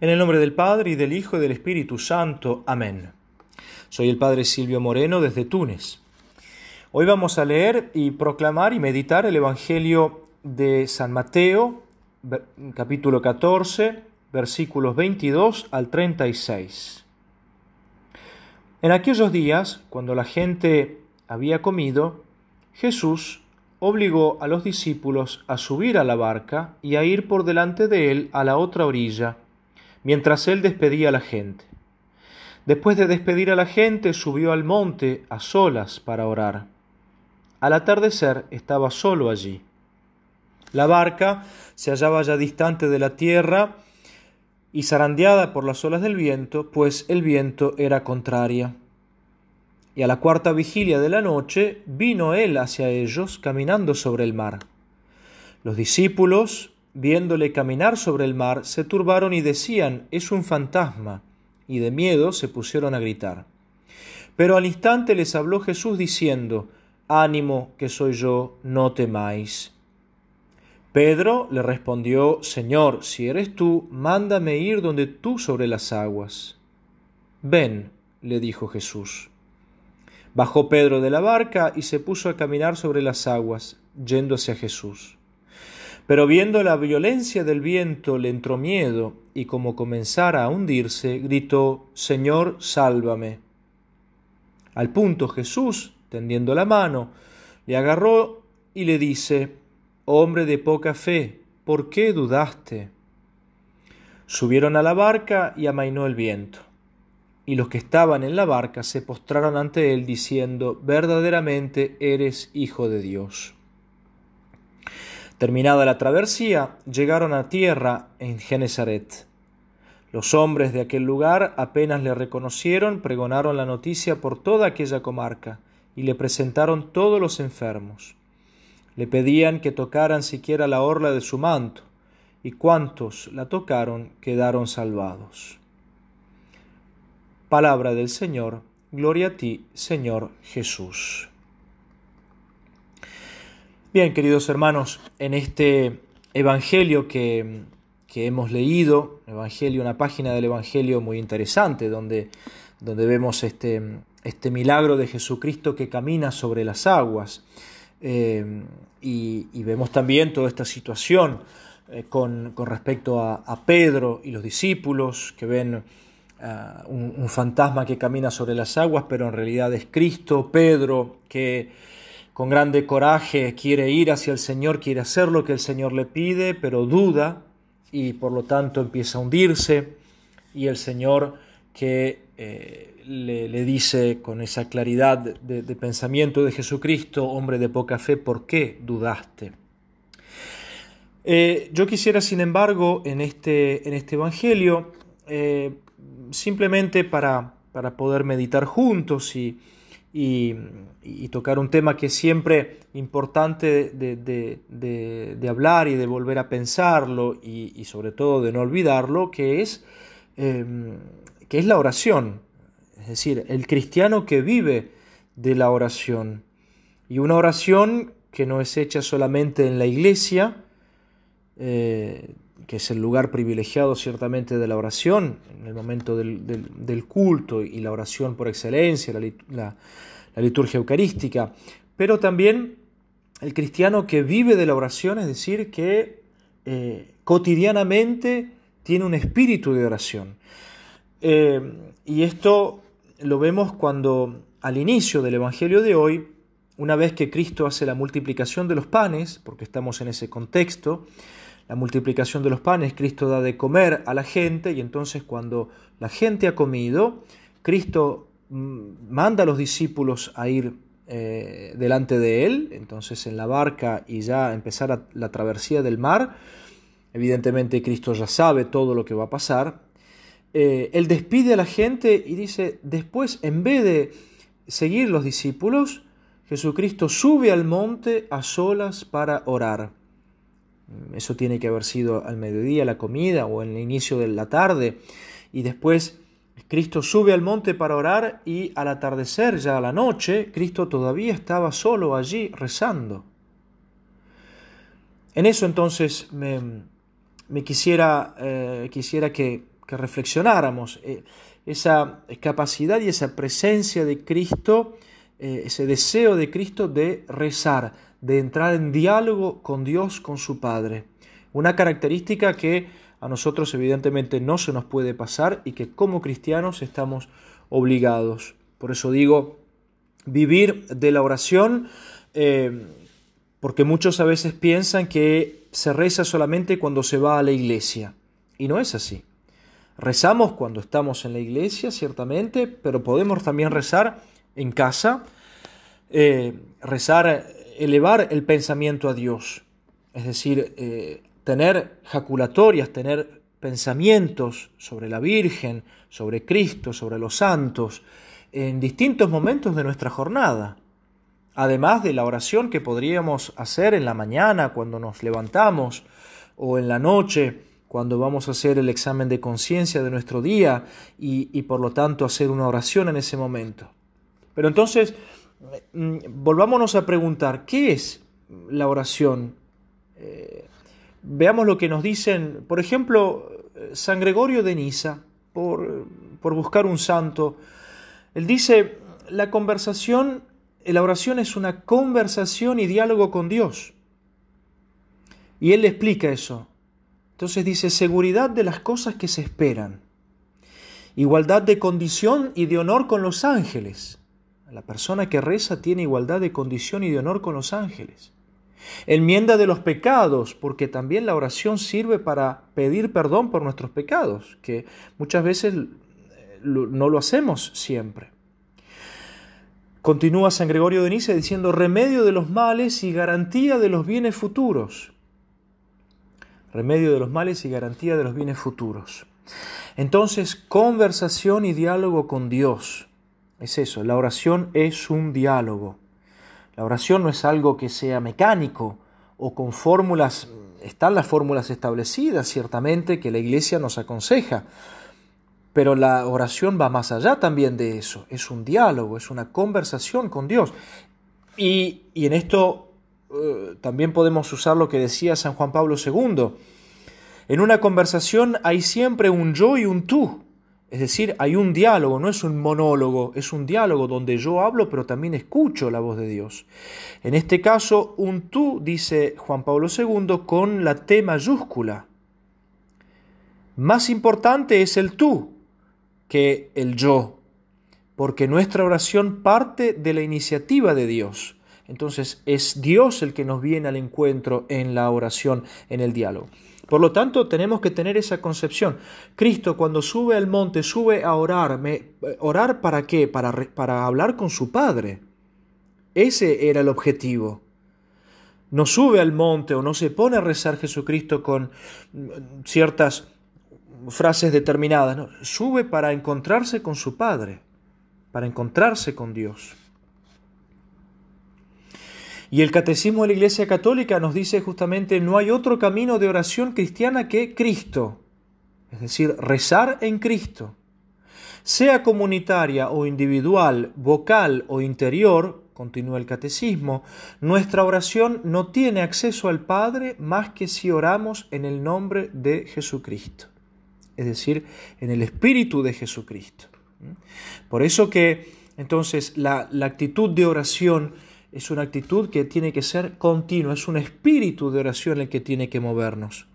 En el nombre del Padre y del Hijo y del Espíritu Santo. Amén. Soy el Padre Silvio Moreno desde Túnez. Hoy vamos a leer y proclamar y meditar el Evangelio de San Mateo, capítulo 14, versículos 22 al 36. En aquellos días, cuando la gente había comido, Jesús obligó a los discípulos a subir a la barca y a ir por delante de él a la otra orilla mientras él despedía a la gente. Después de despedir a la gente, subió al monte a solas para orar. Al atardecer estaba solo allí. La barca se hallaba ya distante de la tierra y zarandeada por las olas del viento, pues el viento era contraria. Y a la cuarta vigilia de la noche vino él hacia ellos caminando sobre el mar. Los discípulos, viéndole caminar sobre el mar, se turbaron y decían, es un fantasma, y de miedo se pusieron a gritar. Pero al instante les habló Jesús diciendo, Ánimo, que soy yo, no temáis. Pedro le respondió, Señor, si eres tú, mándame ir donde tú sobre las aguas. Ven, le dijo Jesús. Bajó Pedro de la barca y se puso a caminar sobre las aguas, yéndose a Jesús. Pero viendo la violencia del viento le entró miedo, y como comenzara a hundirse, gritó, Señor, sálvame. Al punto Jesús, tendiendo la mano, le agarró y le dice, Hombre de poca fe, ¿por qué dudaste? Subieron a la barca y amainó el viento. Y los que estaban en la barca se postraron ante él, diciendo, Verdaderamente eres Hijo de Dios. Terminada la travesía, llegaron a tierra en Genezaret. Los hombres de aquel lugar apenas le reconocieron, pregonaron la noticia por toda aquella comarca y le presentaron todos los enfermos. Le pedían que tocaran siquiera la orla de su manto, y cuantos la tocaron quedaron salvados. Palabra del Señor, gloria a ti, Señor Jesús. Bien, queridos hermanos, en este Evangelio que, hemos leído, Evangelio, una página del Evangelio muy interesante, donde, donde vemos este, este milagro de Jesucristo que camina sobre las aguas. Eh, y, vemos también toda esta situación eh, con, respecto a, Pedro y los discípulos que ven ah, un, un fantasma que camina sobre las aguas, pero en realidad es Cristo, Pedro que con grande coraje quiere ir hacia el Señor, quiere hacer lo que el Señor le pide, pero duda y por lo tanto empieza a hundirse y el Señor que eh, le, dice con esa claridad de, pensamiento de Jesucristo, hombre de poca fe, ¿por qué dudaste? Eh, yo quisiera, sin embargo, en este, en este Evangelio, eh, simplemente para, para poder meditar juntos y, y, tocar un tema que es siempre importante de, hablar y de volver a pensarlo y, sobre todo de no olvidarlo, que es, em, que es la oración. Es decir, el cristiano que vive de la oración. Y una oración que no es hecha solamente en la iglesia, eh, que es el lugar privilegiado ciertamente de la oración, en el momento del, culto y la oración por excelencia, la, liturgia eucarística, pero también el cristiano que vive de la oración, es decir, que eh, cotidianamente tiene un espíritu de oración. Eh, y esto lo vemos cuando al inicio del Evangelio de hoy, una vez que Cristo hace la multiplicación de los panes, porque estamos en ese contexto, la multiplicación de los panes, Cristo da de comer a la gente y entonces cuando la gente ha comido, Cristo mm, manda a los discípulos a ir eh, delante de él, entonces en la barca y ya empezar la travesía del mar. Evidentemente Cristo ya sabe todo lo que va a pasar. Eh, él despide a la gente y dice, después en vez de seguir los discípulos, Jesucristo sube al monte a solas para orar. Eso tiene que haber sido al mediodía la comida o en el inicio de la tarde. Y después Cristo sube al monte para orar y al atardecer, ya a la noche, Cristo todavía estaba solo allí rezando. En eso entonces me, quisiera, eh, quisiera que, que reflexionáramos eh, esa capacidad y esa presencia de Cristo, eh, ese deseo de Cristo de rezar, de entrar en diálogo con Dios, con su Padre. Una característica que a nosotros evidentemente no se nos puede pasar y que como cristianos estamos obligados. Por eso digo, vivir de la oración, eh, porque muchos a veces piensan que se reza solamente cuando se va a la iglesia. Y no es así. Rezamos cuando estamos en la iglesia, ciertamente, pero podemos también rezar en casa, eh, rezar, elevar el pensamiento a Dios. Es decir, eh, tener jaculatorias, tener pensamientos sobre la Virgen, sobre Cristo, sobre los santos, en distintos momentos de nuestra jornada. Además de la oración que podríamos hacer en la mañana cuando nos levantamos o en la noche cuando vamos a hacer el examen de conciencia de nuestro día y, por lo tanto hacer una oración en ese momento. Pero entonces, volvámonos a preguntar, ¿qué es la oración? Eh, Veamos lo que nos dicen, por ejemplo, San Gregorio de Niza, por, por buscar un santo. Él dice, la conversación, la oración es una conversación y diálogo con Dios. Y él le explica eso. Entonces dice, seguridad de las cosas que se esperan. Igualdad de condición y de honor con los ángeles. La persona que reza tiene igualdad de condición y de honor con los ángeles. Enmienda de los pecados, porque también la oración sirve para pedir perdón por nuestros pecados, que muchas veces eh, no lo hacemos siempre. Continúa San Gregorio de Nice diciendo remedio de los males y garantía de los bienes futuros. Remedio de los males y garantía de los bienes futuros. Entonces, conversación y diálogo con Dios. Es eso, la oración es un diálogo. La oración no es algo que sea mecánico o con fórmulas, están las fórmulas establecidas ciertamente que la iglesia nos aconseja, pero la oración va más allá también de eso, es un diálogo, es una conversación con Dios. Y, en esto eh, también podemos usar lo que decía San Juan Pablo II. En una conversación hay siempre un yo y un tú. Es decir, hay un diálogo, no es un monólogo, es un diálogo donde yo hablo pero también escucho la voz de Dios. En este caso, un tú, dice Juan Pablo II, con la T mayúscula. Más importante es el tú que el yo, porque nuestra oración parte de la iniciativa de Dios. Entonces es Dios el que nos viene al encuentro en la oración, en el diálogo. Por lo tanto, tenemos que tener esa concepción. Cristo cuando sube al monte, sube a orar. ¿Orar para qué? Para, hablar con su Padre. Ese era el objetivo. No sube al monte o no se pone a rezar Jesucristo con mm, ciertas frases determinadas. Sube para encontrarse con su Padre, para encontrarse con Dios. Y el Catecismo de la Iglesia Católica nos dice justamente no hay otro camino de oración cristiana que Cristo, es decir, rezar en Cristo. Sea comunitaria o individual, vocal o interior, continúa el Catecismo, nuestra oración no tiene acceso al Padre más que si oramos en el nombre de Jesucristo, es decir, en el Espíritu de Jesucristo. Por eso que entonces la, la actitud de oración es una actitud que tiene que ser continua, es un espíritu de oración el que tiene que movernos.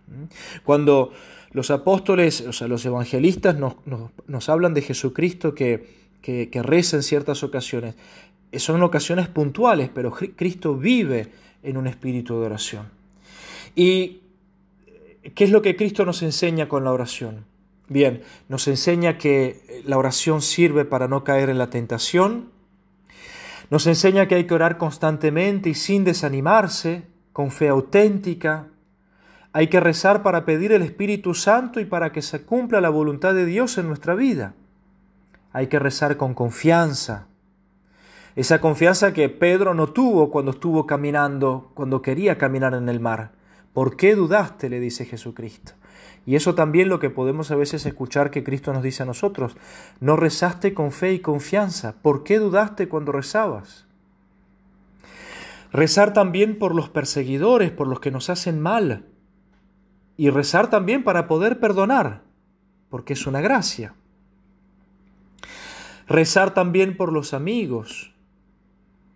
Cuando los apóstoles, o sea, los evangelistas nos, hablan de Jesucristo que, que, que, reza en ciertas ocasiones, son ocasiones puntuales, pero Cristo vive en un espíritu de oración. ¿Y qué es lo que Cristo nos enseña con la oración? Bien, nos enseña que la oración sirve para no caer en la tentación, nos enseña que hay que orar constantemente y sin desanimarse, con fe auténtica. Hay que rezar para pedir el Espíritu Santo y para que se cumpla la voluntad de Dios en nuestra vida. Hay que rezar con confianza. Esa confianza que Pedro no tuvo cuando estuvo caminando, cuando quería caminar en el mar. ¿Por qué dudaste? le dice Jesucristo. Y eso también lo que podemos a veces escuchar que Cristo nos dice a nosotros. No rezaste con fe y confianza. ¿Por qué dudaste cuando rezabas? Rezar también por los perseguidores, por los que nos hacen mal. Y rezar también para poder perdonar. porque es una gracia. Rezar también por los amigos.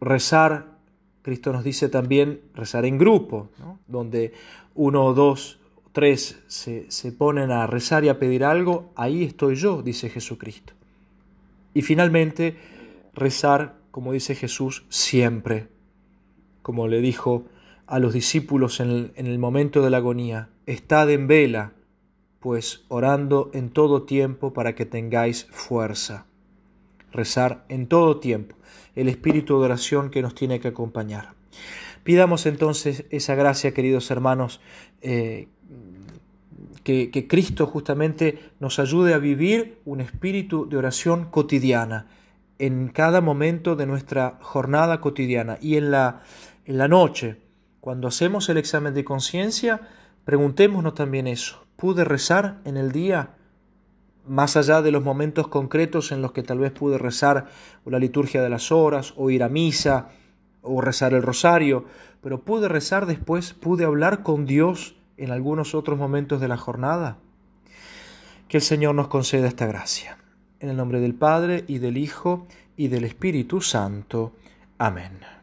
Rezar, Cristo nos dice también, rezar en grupo, donde uno o dos, se, se ponen a rezar y a pedir algo, ahí estoy yo, dice Jesucristo. Y finalmente, rezar, como dice Jesús, siempre, como le dijo a los discípulos en el, en el momento de la agonía, estad en vela, pues orando en todo tiempo para que tengáis fuerza. Rezar en todo tiempo, el espíritu de oración que nos tiene que acompañar. Pidamos entonces esa gracia, queridos hermanos, eh, que, Cristo justamente nos ayude a vivir un espíritu de oración cotidiana en cada momento de nuestra jornada cotidiana y en la, en la noche, cuando hacemos el examen de conciencia, preguntémonos también eso. ¿Pude rezar en el día? Más allá de los momentos concretos en los que tal vez pude rezar la liturgia de las horas, o ir a misa, o rezar el rosario, pero pude rezar después, pude hablar con Dios en algunos otros momentos de la jornada. Que el Señor nos conceda esta gracia. En el nombre del Padre, y del Hijo, y del Espíritu Santo. Amén.